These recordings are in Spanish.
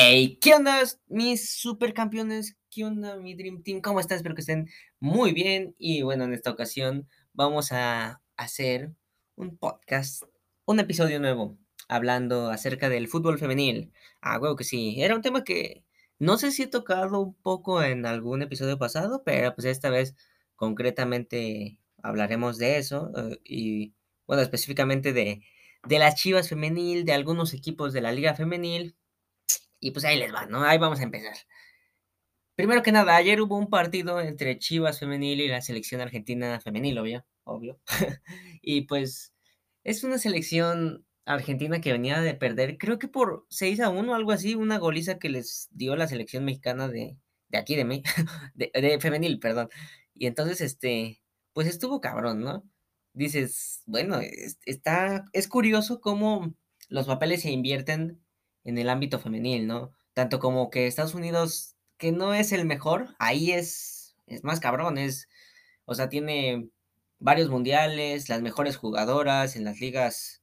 Hey, ¿qué onda, mis supercampeones? ¿Qué onda, mi Dream Team? ¿Cómo están? Espero que estén muy bien. Y bueno, en esta ocasión vamos a hacer un podcast, un episodio nuevo, hablando acerca del fútbol femenil. Ah, huevo que sí. Era un tema que no sé si he tocado un poco en algún episodio pasado, pero pues esta vez concretamente hablaremos de eso. eh, y bueno, específicamente de, de las Chivas femenil, de algunos equipos de la Liga Femenil. Y pues ahí les va, ¿no? Ahí vamos a empezar. Primero que nada, ayer hubo un partido entre Chivas femenil y la selección argentina femenil, obvio, obvio. y pues es una selección argentina que venía de perder, creo que por 6 a 1 o algo así, una goliza que les dio la selección mexicana de, de aquí de mí, femenil, perdón. Y entonces, este, pues estuvo cabrón, ¿no? Dices, bueno, es- está, es curioso cómo los papeles se invierten en el ámbito femenil, ¿no? Tanto como que Estados Unidos, que no es el mejor, ahí es, es más cabrón, es, o sea, tiene varios mundiales, las mejores jugadoras en las ligas,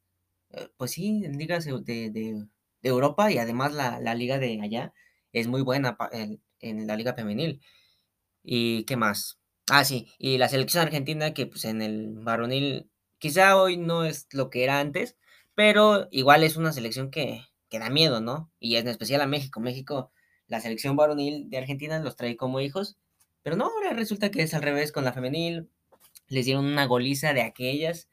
eh, pues sí, en ligas de, de- de Europa y además la, la liga de allá es muy buena en, en la liga femenil. ¿Y qué más? Ah, sí, y la selección argentina que pues en el varonil quizá hoy no es lo que era antes, pero igual es una selección que, que da miedo, ¿no? Y en especial a México. México, la selección varonil de Argentina los trae como hijos, pero no, ahora resulta que es al revés con la femenil, les dieron una goliza de aquellas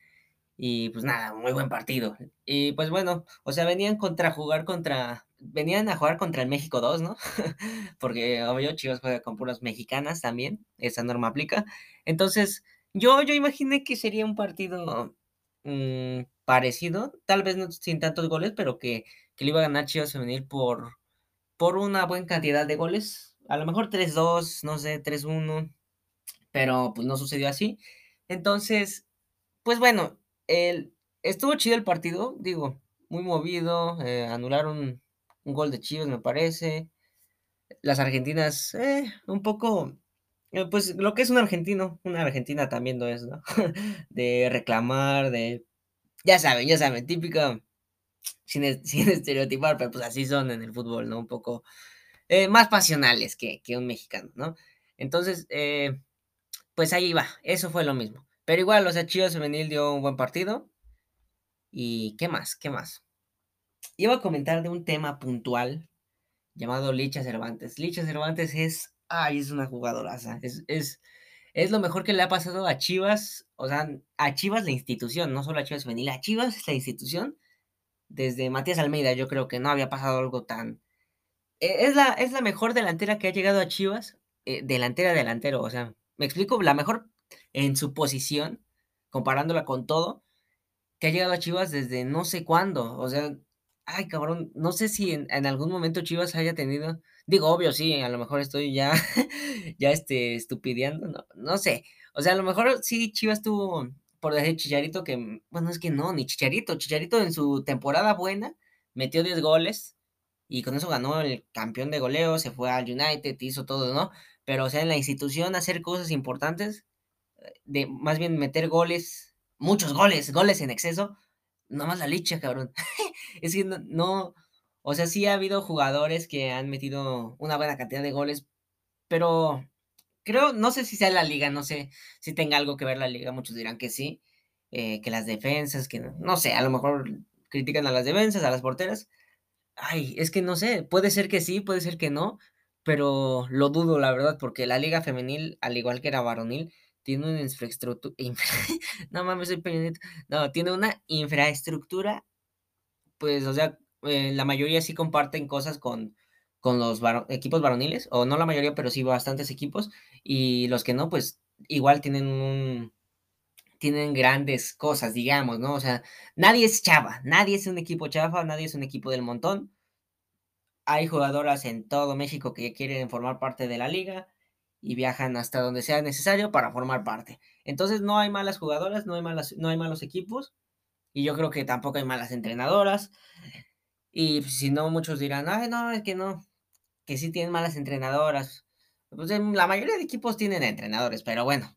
y pues nada, muy buen partido. Y pues bueno, o sea, venían contra jugar contra, venían a jugar contra el México 2, ¿no? Porque obvio Chivas juega con puras mexicanas también, esa norma aplica. Entonces, yo, yo imaginé que sería un partido mm, parecido, tal vez no sin tantos goles, pero que, que le iba a ganar Chivas Femenil por, por una buena cantidad de goles. A lo mejor tres dos no sé, tres uno pero pues no sucedió así. Entonces, pues bueno, el, estuvo chido el partido, digo, muy movido, eh, anularon un gol de Chivas, me parece. Las argentinas, eh, un poco, eh, pues lo que es un argentino, una argentina también lo es, ¿no? De reclamar, de, ya saben, ya saben, típico, sin, sin estereotipar, pero pues así son en el fútbol, ¿no? Un poco eh, más pasionales que, que un mexicano, ¿no? Entonces, eh, pues ahí va, eso fue lo mismo. Pero igual, o sea, Chivas Femenil dio un buen partido. ¿Y qué más? ¿Qué más? Iba a comentar de un tema puntual llamado Licha Cervantes. Licha Cervantes es, ay, es una jugadoraza. Es, es lo mejor que le ha pasado a Chivas, o sea, a Chivas la institución, no solo a Chivas Femenil, a Chivas la institución. Desde Matías Almeida, yo creo que no había pasado algo tan. e- Es la, es la mejor delantera que ha llegado a Chivas, eh, delantera, delantero, o sea, me explico, la mejor en su posición, comparándola con todo que ha llegado a Chivas desde no sé cuándo. O sea, ay, cabrón, no sé si en, en algún momento Chivas haya tenido. Digo, obvio, sí, a lo mejor estoy ya, ya este, estupideando, no, no sé. O sea, a lo mejor sí Chivas tuvo, por decir Chicharito, que, bueno, es que no, ni Chicharito. Chicharito en su temporada buena metió 10 goles y con eso ganó el campeón de goleo, se fue al United, hizo todo, ¿no? Pero, o sea, en la institución hacer cosas importantes, de más bien meter goles, muchos goles, goles en exceso, nomás la licha, cabrón. Es que no, o sea, sí ha habido jugadores que han metido una buena cantidad de goles, pero creo, no sé si sea la liga, no sé si tenga algo que ver la liga, muchos dirán que sí, eh, que las defensas, que no, sé, a lo mejor critican a las defensas, a las porteras. Ay, es que no sé, puede ser que sí, puede ser que no, pero lo dudo, la verdad, porque la liga femenil, al igual que la varonil, tiene una infraestructura, no mames, soy Peña Nieto. no, tiene una infraestructura pues, o sea, eh, la mayoría sí comparten cosas con, con los equipos varoniles, o no la mayoría, pero sí bastantes equipos, y los que no, pues igual tienen un, tienen grandes cosas, digamos, ¿no? O sea, nadie es chava, nadie es un equipo chafa, nadie es un equipo del montón. Hay jugadoras en todo México que quieren formar parte de la liga y viajan hasta donde sea necesario para formar parte. Entonces no hay malas jugadoras, no hay malas, no hay malos equipos, y yo creo que tampoco hay malas entrenadoras. Y pues, si no, muchos dirán, ay, no, es que no, que sí tienen malas entrenadoras. Pues la mayoría de equipos tienen entrenadores, pero bueno,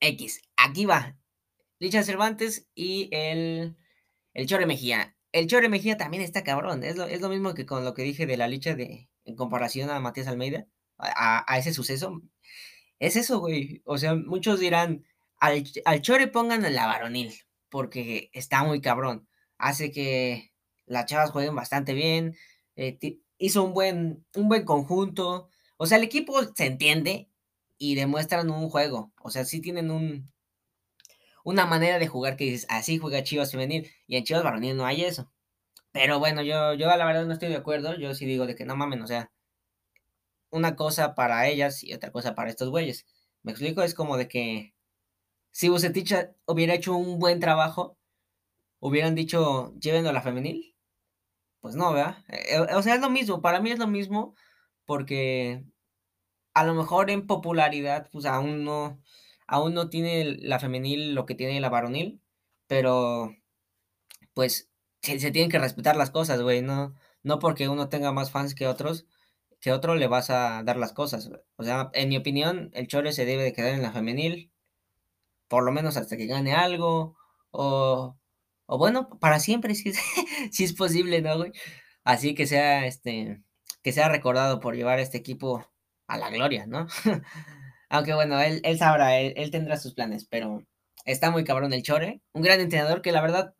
X, aquí va. Licha Cervantes y el, el Chore Mejía. el Chore Mejía también está cabrón. Es lo, es lo mismo que con lo que dije de la licha de, en comparación a Matías Almeida, a, a ese suceso. Es eso, güey. O sea, muchos dirán, al, al Chore pongan la varonil, porque está muy cabrón. Hace que las chavas jueguen bastante bien. Eh, hizo un buen, un buen conjunto. O sea, el equipo se entiende y demuestran un juego. O sea, sí tienen un, una manera de jugar que dices, así juega Chivas femenil. Y en Chivas varonil no hay eso. Pero bueno, yo, yo la verdad no estoy de acuerdo. Yo sí digo de que no mamen, o sea, una cosa para ellas y otra cosa para estos güeyes. Me explico, es como de que si Bucetich hubiera hecho un buen trabajo, hubieran dicho, llévenlo a la femenil. Pues no, ¿verdad? Eh, o sea, es lo mismo, para mí es lo mismo, porque a lo mejor en popularidad, pues aún no, aún no tiene la femenil lo que tiene la varonil, pero pues se, se tienen que respetar las cosas, güey, no, no porque uno tenga más fans que otros, que otro le vas a dar las cosas. O sea, en mi opinión, el Chore se debe de quedar en la femenil, por lo menos hasta que gane algo, o, o bueno, para siempre, si es, si es posible, ¿no? Así que sea, este, que sea recordado por llevar este equipo a la gloria, ¿no? Aunque bueno, él, sabrá, él, él, tendrá sus planes, pero está muy cabrón el Chore, un gran entrenador que la verdad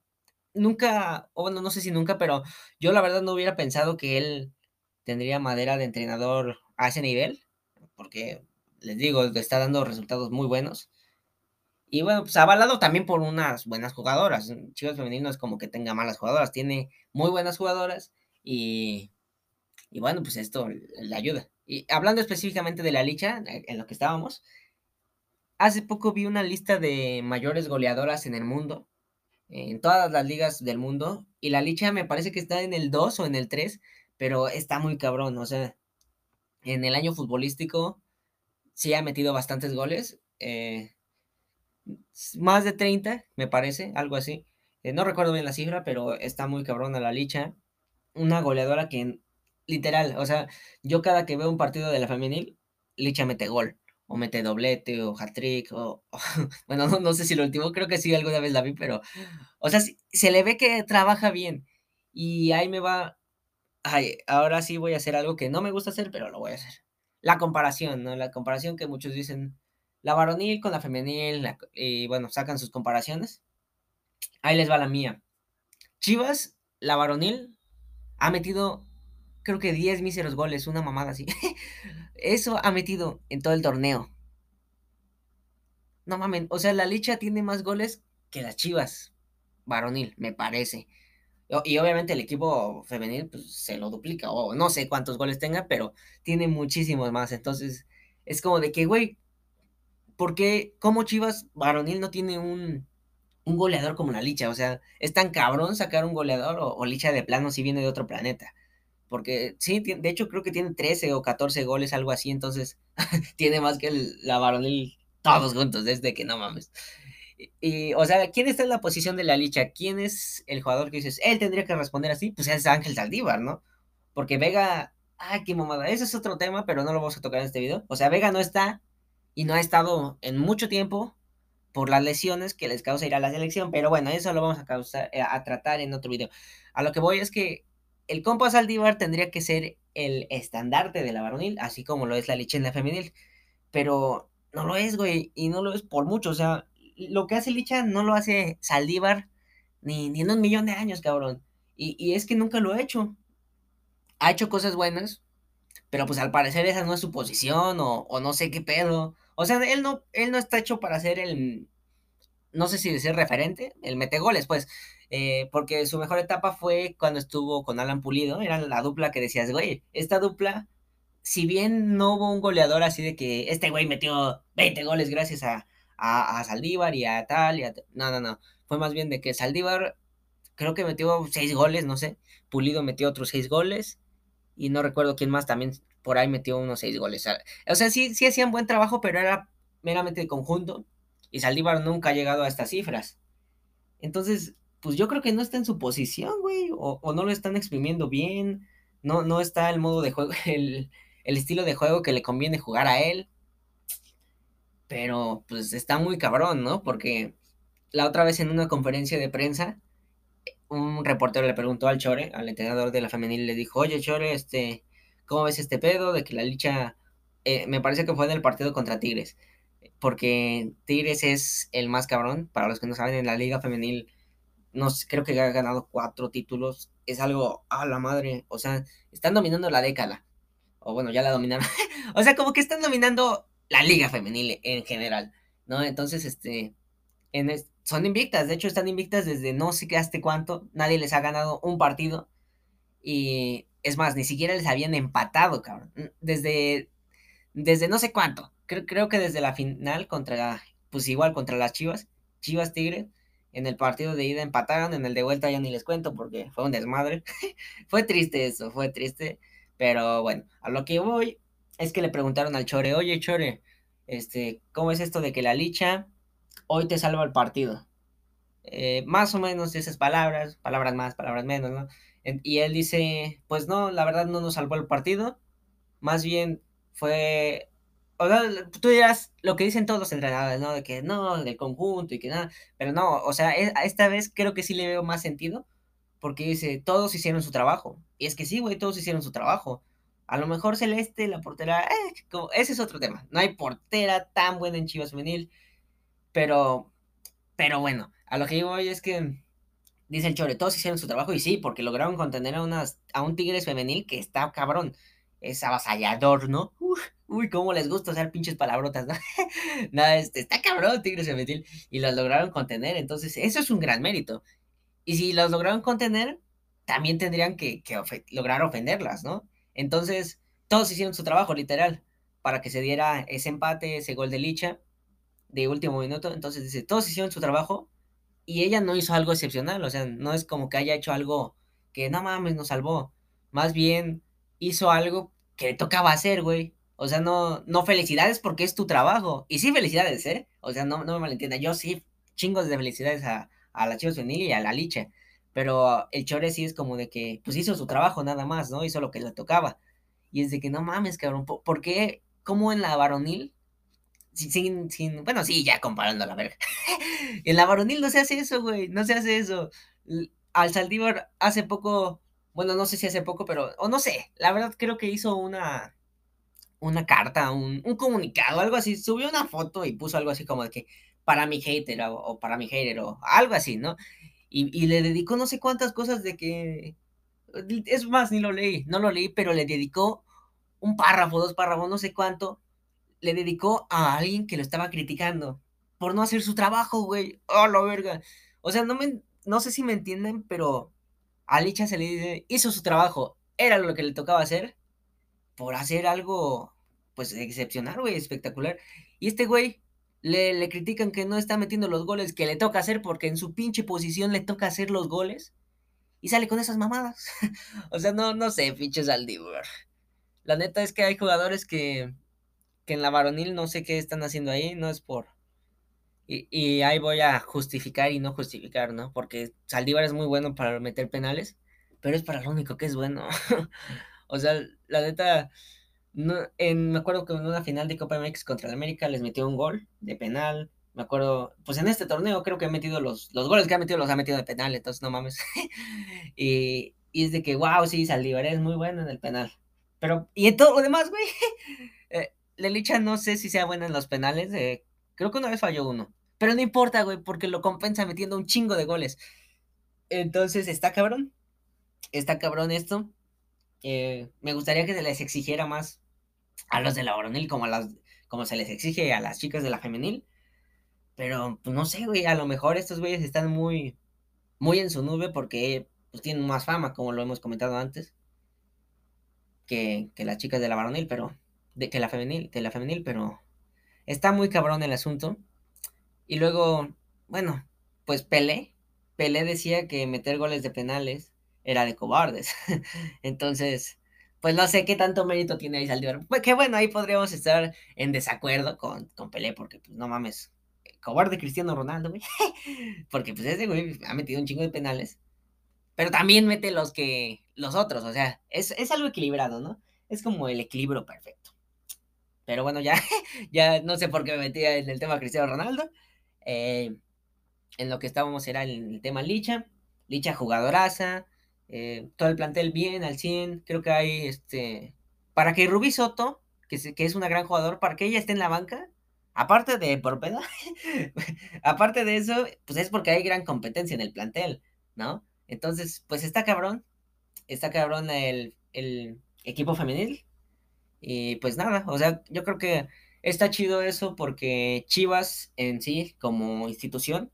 nunca, o bueno, no sé si nunca, pero yo la verdad no hubiera pensado que él tendría madera de entrenador a ese nivel, porque les digo, está dando resultados muy buenos. Y bueno, pues avalado también por unas buenas jugadoras. Chivas Femenino es como que tenga malas jugadoras, tiene muy buenas jugadoras y, y bueno, pues esto le ayuda. Y hablando específicamente de la licha, eh, en lo que estábamos, hace poco vi una lista de mayores goleadoras en el mundo, en todas las ligas del mundo, y la licha me parece que está en el 2 o en el 3, pero está muy cabrón, o sea, en el año futbolístico sí ha metido bastantes goles, eh, más de 30, me parece, algo así. Eh, no recuerdo bien la cifra, pero está muy cabrona la licha. Una goleadora que, literal, o sea, yo cada que veo un partido de la femenil, licha mete gol, o mete doblete, o hat-trick, o, bueno, no, no, sé si lo último, creo que sí, alguna vez la vi, pero, o sea, se le ve que trabaja bien. Y ahí me va ay, ahora sí voy a hacer algo que no me gusta hacer, pero lo voy a hacer. La comparación, ¿no? La comparación que muchos dicen, la varonil con la femenil, y bueno, sacan sus comparaciones. Ahí les va la mía. Chivas, la varonil, ha metido, creo que 10 míseros goles, una mamada así. Eso ha metido en todo el torneo. No mames, o sea, la Licha tiene más goles que las Chivas, varonil, me parece. Y obviamente el equipo femenil pues, se lo duplica, o no sé cuántos goles tenga, pero tiene muchísimos más. Entonces, es como de que, güey, ¿por qué, cómo Chivas varonil no tiene un, un goleador como la Licha? O sea, es tan cabrón sacar un goleador o, Licha de plano si viene de otro planeta. Porque sí, de hecho creo que tiene 13 o 14 goles, algo así, entonces tiene más que la varonil todos juntos, desde que no mames. Y, o sea, ¿quién está en la posición de la licha? ¿Quién es el jugador que dices, él tendría que responder así? Pues es Ángel Saldívar, ¿no? Porque Vega, ay, qué mamada, ese es otro tema, pero no lo vamos a tocar en este video. O sea, Vega no está y no ha estado en mucho tiempo por las lesiones que les causa ir a la selección, pero bueno, eso lo vamos a, causar, eh, a tratar en otro video. A lo que voy es que el compa Saldívar tendría que ser el estandarte de la varonil, así como lo es la licha femenil, pero no lo es, güey, y no lo es por mucho, o sea, lo que hace Licha no lo hace Saldívar ni, ni en un millón de años, cabrón. Y, es que nunca lo ha hecho. Ha hecho cosas buenas, pero pues al parecer esa no es su posición o, no sé qué pedo. O sea, él no, él no está hecho para ser el, no sé si decir referente, el metegoles, pues, eh, porque su mejor etapa fue cuando estuvo con Alan Pulido, era la dupla que decías, güey, esta dupla, si bien no hubo un goleador así de que este güey metió 20 goles gracias a, a, Saldívar y a tal y a... No, no, no. Fue más bien de que Saldívar creo que metió seis goles, no sé. Pulido metió otros seis goles. Y no recuerdo quién más también por ahí metió unos seis goles. O sea, sí, sí hacían buen trabajo, pero era meramente de conjunto. Y Saldívar nunca ha llegado a estas cifras. Entonces, pues yo creo que no está en su posición, güey. O, no lo están exprimiendo bien. No, no está el modo de juego, el, el estilo de juego que le conviene jugar a él. Pero pues está muy cabrón, ¿no? Porque la otra vez en una conferencia de prensa, un reportero le preguntó al Chore, al entrenador de la femenil, le dijo, oye Chore, este, ¿cómo ves este pedo de que la licha, eh, me parece que fue en el partido contra Tigres, porque Tigres es el más cabrón, para los que no saben, en la liga femenil, no creo que ha ganado cuatro títulos, es algo a la madre, o sea, están dominando la década, o bueno, ya la dominaron, o sea, como que están dominando la liga femenil en general, ¿no? Entonces, este, en son invictas, de hecho están invictas desde no sé qué hasta cuánto, nadie les ha ganado un partido, y es más, ni siquiera les habían empatado, cabrón, desde, desde no sé cuánto, creo, creo que desde la final contra, pues igual contra las Chivas, Chivas Tigre, en el partido de ida empataron, en el de vuelta ya ni les cuento porque fue un desmadre. fue triste eso, fue triste. Pero bueno, a lo que voy es que le preguntaron al Chore, oye Chore, este, ¿cómo es esto de que la licha hoy te salva el partido? Eh, más o menos esas palabras, palabras más, palabras menos, ¿no? Y él dice, pues no, la verdad no nos salvó el partido, más bien fue o sea, tú dirás lo que dicen todos los entrenadores, ¿no? De que no, del conjunto y que nada, pero no, o sea, e, esta vez creo que sí le veo más sentido, porque dice, todos hicieron su trabajo. Y es que sí, güey, todos hicieron su trabajo. A lo mejor Celeste, la portera, eh, ese es otro tema. No hay portera tan buena en Chivas Femenil, pero, pero bueno, a lo que yo voy es que dice el Chore, todos hicieron su trabajo y sí, porque lograron contener a, a un Tigres femenil que está cabrón, es avasallador, ¿no? Uy, cómo les gusta usar pinches palabrotas, ¿no? Nada, este, está cabrón Tigres Femenil y los lograron contener, entonces eso es un gran mérito. Y si los lograron contener, también tendrían que, lograr ofenderlas, ¿no? Entonces, todos hicieron su trabajo, literal, para que se diera ese empate, ese gol de Licha de último minuto. Entonces dice, todos hicieron su trabajo y ella no hizo algo excepcional, o sea, no es como que haya hecho algo que no mames, nos salvó. Más bien hizo algo que le tocaba hacer, güey. O sea, no, no felicidades porque es tu trabajo. Y sí, felicidades, ¿eh? O sea, no, no me malentienda. Yo sí, chingos de felicidades a, a la Chivas Femenil y a la Liche. Pero el Chore sí es como de que, pues hizo su trabajo nada más, ¿no? Hizo lo que le tocaba. Y es de que no mames, cabrón. ¿Por, qué? ¿Cómo en la varonil? Sin, sin, bueno, sí, ya comparando la verga. en la varonil no se hace eso, güey. No se hace eso. Al Saldívar hace poco, bueno, no sé si hace poco, pero, o no sé, la verdad creo que hizo una, una carta, un, comunicado, algo así, subió una foto y puso algo así como de que para mi hater o, para mi hater o algo así, ¿no? Y, le dedicó no sé cuántas cosas de que... Es más, ni lo leí, no lo leí, pero le dedicó un párrafo, dos párrafos, no sé cuánto, le dedicó a alguien que lo estaba criticando por no hacer su trabajo, güey. ¡Oh, la verga! O sea, no, me, no sé si me entienden, pero a Licha se le dice, hizo su trabajo, era lo que le tocaba hacer, por hacer algo, pues, excepcional, güey, espectacular. Y este güey le, critican que no está metiendo los goles que le toca hacer porque en su pinche posición le toca hacer los goles. Y sale con esas mamadas. o sea, no, no sé, pinches Aldívar. La neta es que hay jugadores que, que en la varonil no sé qué están haciendo ahí, no es por... Y, y, ahí voy a justificar y no justificar, ¿no? Porque Saldívar es muy bueno para meter penales, pero es para lo único que es bueno. O sea, la neta, no, en, me acuerdo que en una final de Copa MX contra el América les metió un gol de penal. Me acuerdo, pues en este torneo creo que ha metido los, los goles que ha metido los ha metido de penal, entonces no mames. y, y, es de que, wow, sí, Saldívar es muy bueno en el penal. Pero, y en todo lo demás, güey. Lelicha no sé si sea buena en los penales. Eh, creo que una vez falló uno. Pero no importa, güey, porque lo compensa metiendo un chingo de goles. Entonces, está cabrón. Está cabrón esto. Eh, me gustaría que se les exigiera más a los de la varonil como, como se les exige a las chicas de la femenil. Pero, pues no sé, güey, a lo mejor estos güeyes están muy, muy en su nube porque pues, tienen más fama, como lo hemos comentado antes, que las chicas de la varonil, pero, de, que la femenil, de la femenil, pero está muy cabrón el asunto. Y luego, bueno, pues Pelé, Pelé decía que meter goles de penales era de cobardes. Entonces, pues no sé qué tanto mérito tiene ahí Saldívar. Pues que bueno, ahí podríamos estar en desacuerdo con, con Pelé, porque pues no mames, cobarde Cristiano Ronaldo, güey. porque pues ese güey ha metido un chingo de penales. Pero también mete los que, los otros, o sea, es, es algo equilibrado, ¿no? Es como el equilibrio perfecto. Pero bueno, ya, ya no sé por qué me metía en el tema Cristiano Ronaldo. Eh, en lo que estábamos era el, el tema Licha. Licha jugadoraza, eh, todo el plantel bien, al 100, creo que hay, este, para que Rubí Soto, que, que es una gran jugador, para que ella esté en la banca, aparte de por pedo, aparte de eso, pues es porque hay gran competencia en el plantel, ¿no? Entonces, pues está cabrón, está cabrón el, el equipo femenil, y pues nada, o sea, yo creo que está chido eso porque Chivas en sí, como institución,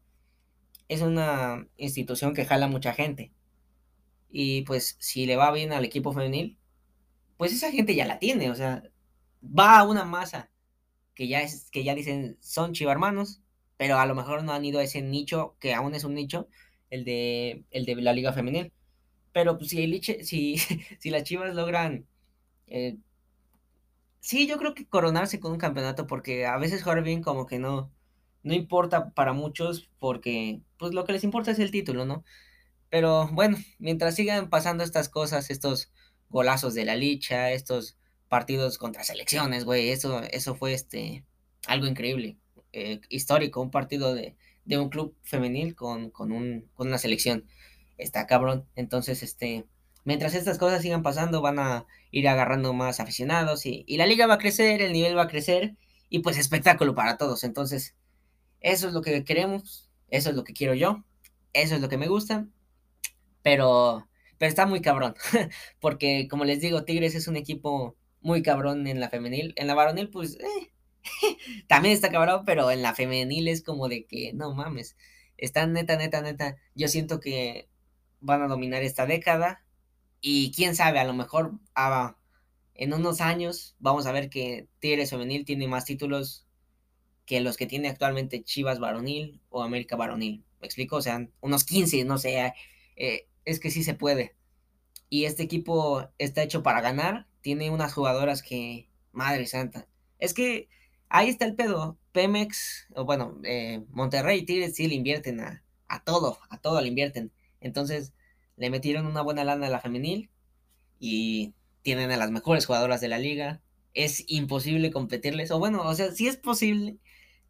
es una institución que jala mucha gente. Y pues si le va bien al equipo femenil, pues esa gente ya la tiene, o sea, va a una masa que ya es que ya dicen son chivarmanos, pero a lo mejor no han ido a ese nicho que aún es un nicho, el de el de la liga femenil. Pero pues si el, si, si las Chivas logran eh, sí, yo creo que coronarse con un campeonato porque a veces jugar bien como que no no importa para muchos porque pues lo que les importa es el título, ¿no? Pero bueno, mientras sigan pasando estas cosas, estos golazos de la licha, estos partidos contra selecciones, güey, eso, eso fue este, algo increíble, eh, histórico, un partido de, de un club femenil con, con, un, con una selección. Está cabrón. Entonces, este, mientras estas cosas sigan pasando, van a ir agarrando más aficionados y, y la liga va a crecer, el nivel va a crecer y pues espectáculo para todos. Entonces, eso es lo que queremos, eso es lo que quiero yo, eso es lo que me gusta pero, pero está muy cabrón. Porque, como les digo, Tigres es un equipo muy cabrón en la femenil. En la varonil, pues, eh, también está cabrón, pero en la femenil es como de que, no mames, están neta, neta, neta. Yo siento que van a dominar esta década. Y quién sabe, a lo mejor ah, en unos años vamos a ver que Tigres femenil tiene más títulos que los que tiene actualmente Chivas varonil o América varonil. ¿Me explico? O sea, unos 15, no sé. Eh, es que sí se puede. Y este equipo está hecho para ganar. Tiene unas jugadoras que, madre santa. Es que ahí está el pedo. Pemex, o bueno, eh, Monterrey y Tigres sí le invierten a, a todo, a todo le invierten. Entonces le metieron una buena lana a la femenil y tienen a las mejores jugadoras de la liga. Es imposible competirles, o bueno, o sea, sí es posible,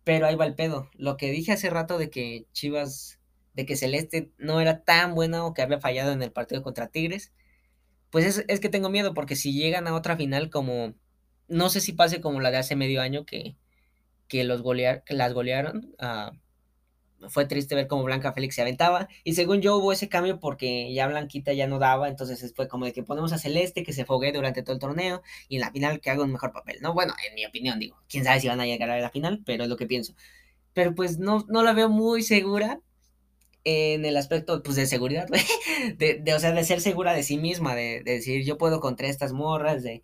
pero ahí va el pedo. Lo que dije hace rato de que Chivas de que Celeste no era tan buena o que había fallado en el partido contra Tigres, pues es, que tengo miedo porque si llegan a otra final como, no sé si pase como la de hace medio año que, que los las golearon, ah, fue triste ver cómo Blanca Félix se aventaba. Y según yo hubo ese cambio porque ya Blanquita ya no daba. Entonces fue como de que ponemos a Celeste que se fogue durante todo el torneo. Y en la final que haga un mejor papel. No, bueno, en mi opinión, digo. Quién sabe si van a llegar a la final, pero es lo que pienso. Pero pues no, no la veo muy segura en el aspecto pues de seguridad, de, de, o sea, de ser segura de sí misma, de, decir yo puedo contra estas morras, de,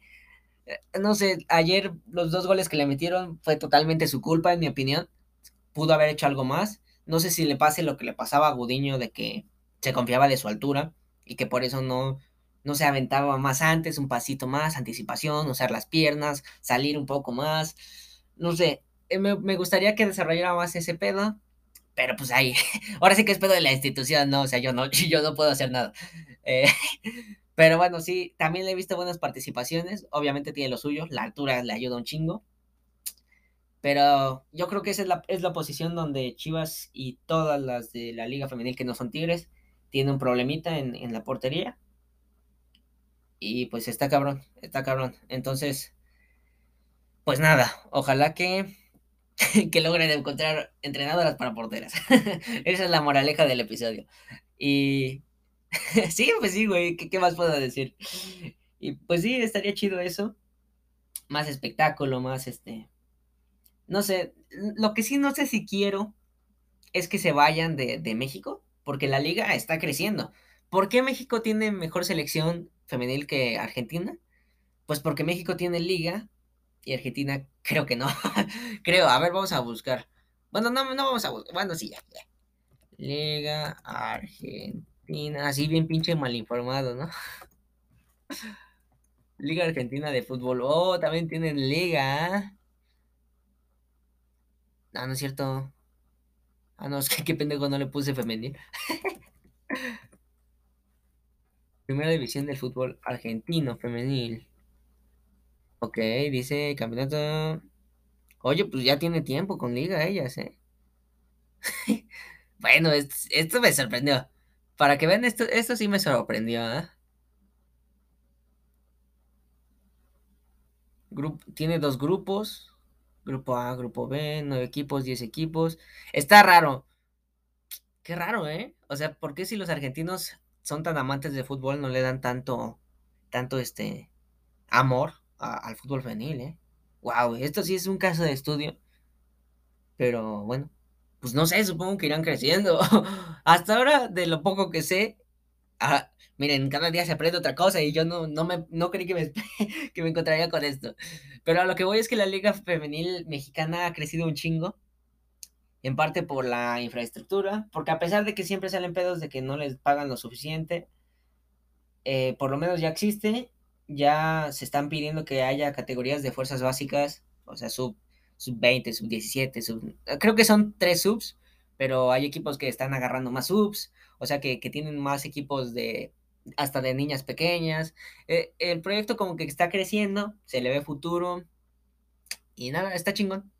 eh, no sé, ayer los dos goles que le metieron fue totalmente su culpa, en mi opinión, pudo haber hecho algo más, no sé si le pase lo que le pasaba a Gudiño de que se confiaba de su altura y que por eso no, no se aventaba más antes, un pasito más, anticipación, usar las piernas, salir un poco más, no sé, eh, me, me gustaría que desarrollara más ese pedo, pero pues ahí, ahora sí que es pedo de la institución, ¿no? O sea, yo no, yo no puedo hacer nada. Eh, pero bueno, sí, también le he visto buenas participaciones. Obviamente tiene lo suyo, la altura le ayuda un chingo. Pero yo creo que esa es la, es la posición donde Chivas y todas las de la Liga Femenil que no son Tigres tienen un problemita en, en la portería. Y pues está cabrón, está cabrón. Entonces, pues nada, ojalá que que logren encontrar entrenadoras para porteras. Esa es la moraleja del episodio. Y sí, pues sí, güey, ¿qué, más puedo decir? Y pues sí, estaría chido eso. Más espectáculo, más este... No sé, lo que sí no sé si quiero es que se vayan de, de México, porque la liga está creciendo. ¿Por qué México tiene mejor selección femenil que Argentina? Pues porque México tiene liga y Argentina, creo que no. creo, a ver, vamos a buscar. Bueno, no, no vamos a buscar. Bueno, sí, ya, Liga Argentina. Así bien pinche mal informado, ¿no? Liga Argentina de Fútbol. Oh, también tienen liga. ¿Ah? No es cierto. Ah, no, es que qué pendejo no le puse femenil. Primera división del fútbol argentino femenil. Ok, dice campeonato. Oye, pues ya tiene tiempo con liga ellas, ¿eh? bueno, esto me sorprendió. Para que vean esto, esto sí me sorprendió, ¿eh? tiene dos grupos. Grupo A, grupo B, nueve equipos, diez equipos. Está raro. Qué raro, ¿eh? O sea, ¿por qué si los argentinos son tan amantes de fútbol no le dan tanto, tanto este amor al fútbol femenil, eh? Wow, esto sí es un caso de estudio. Pero bueno, pues no sé, supongo que irán creciendo. Hasta ahora, de lo poco que sé, ah, miren, cada día se aprende otra cosa y yo no, no, me, no creí que me, que me encontraría con esto. Pero a lo que voy es que la liga femenil mexicana ha crecido un chingo. En parte por la infraestructura, porque a pesar de que siempre salen pedos de que no les pagan lo suficiente, eh, por lo menos ya existe, ya se están pidiendo que haya categorías de fuerzas básicas, o sea, sub, sub 20, sub 17, sub, creo que son tres subs, pero hay equipos que están agarrando más subs, o sea, que, que tienen más equipos de hasta de niñas pequeñas. Eh, el proyecto como que está creciendo, se le ve futuro y nada, está chingón.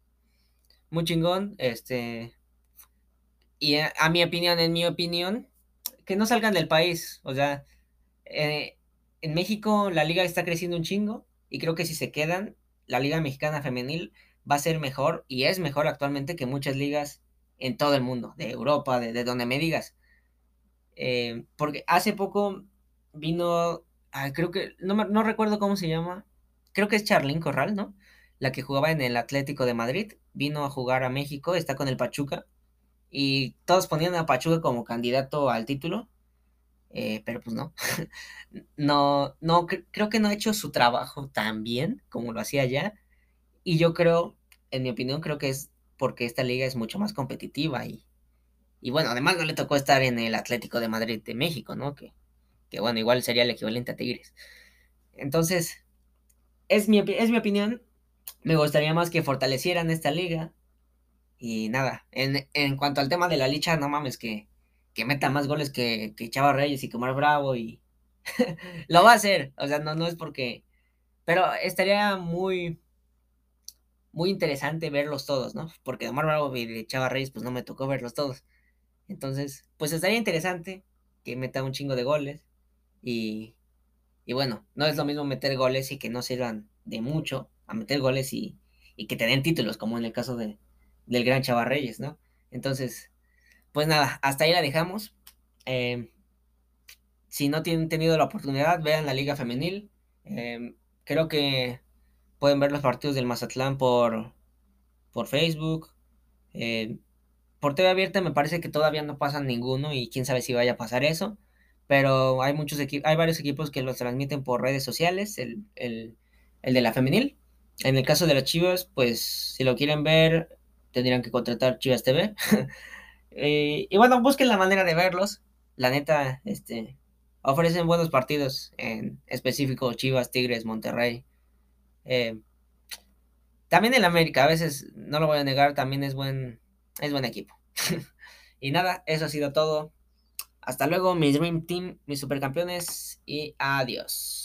Muy chingón, este... Y a, mi opinión, en mi opinión, que no salgan del país, o sea, eh, en México la liga está creciendo un chingo y creo que si se quedan, la liga mexicana femenil va a ser mejor y es mejor actualmente que muchas ligas en todo el mundo, de Europa, de, donde me digas. Eh, porque hace poco vino, creo que, no, recuerdo cómo se llama, creo que es Charlín Corral, ¿no? La que jugaba en el Atlético de Madrid, vino a jugar a México, está con el Pachuca, y todos ponían a Pachuca como candidato al título, eh, pero pues no, no, no, creo que no ha hecho su trabajo tan bien como lo hacía ya, y yo creo, en mi opinión, creo que es porque esta liga es mucho más competitiva y, y bueno, además no le tocó estar en el Atlético de Madrid de México, ¿no? Que, que bueno, igual sería el equivalente a Tigres. Entonces, es mi, es mi opinión. Me gustaría más que fortalecieran esta liga. Y nada, en, en cuanto al tema de la licha, no mames, que, que meta más goles que, que Chava Reyes y que Omar Bravo y... lo va a hacer, o sea, no, no es porque... Pero estaría muy... Muy interesante verlos todos, ¿no? Porque Omar Bravo y de Chava Reyes, pues no me tocó verlos todos. Entonces, pues estaría interesante que meta un chingo de goles. Y, y bueno, no es lo mismo meter goles y que no sirvan de mucho a meter goles y, y que te den títulos, como en el caso de, del gran Chava Reyes, ¿no? Entonces, pues nada, hasta ahí la dejamos. Em, si no tienen tenido la oportunidad, vean la Liga Femenil. Em, creo que pueden ver los partidos del Mazatlán por, por Facebook. Em, por TV abierta me parece que todavía no pasan ninguno y quién sabe si vaya a pasar eso pero hay muchos equipos, hay varios equipos que los transmiten por redes sociales, el, de la femenil. En el caso de las Chivas, pues si lo quieren ver, tendrían que contratar Chivas TV. Eh, y bueno, busquen la manera de verlos. La neta, este, ofrecen buenos partidos, en específico Chivas, Tigres, Monterrey. Eh, también el América, a veces, no lo voy a negar, también es buen, es buen equipo. y nada, eso ha sido todo. Hasta luego, mi Dream Team, mis supercampeones y adiós.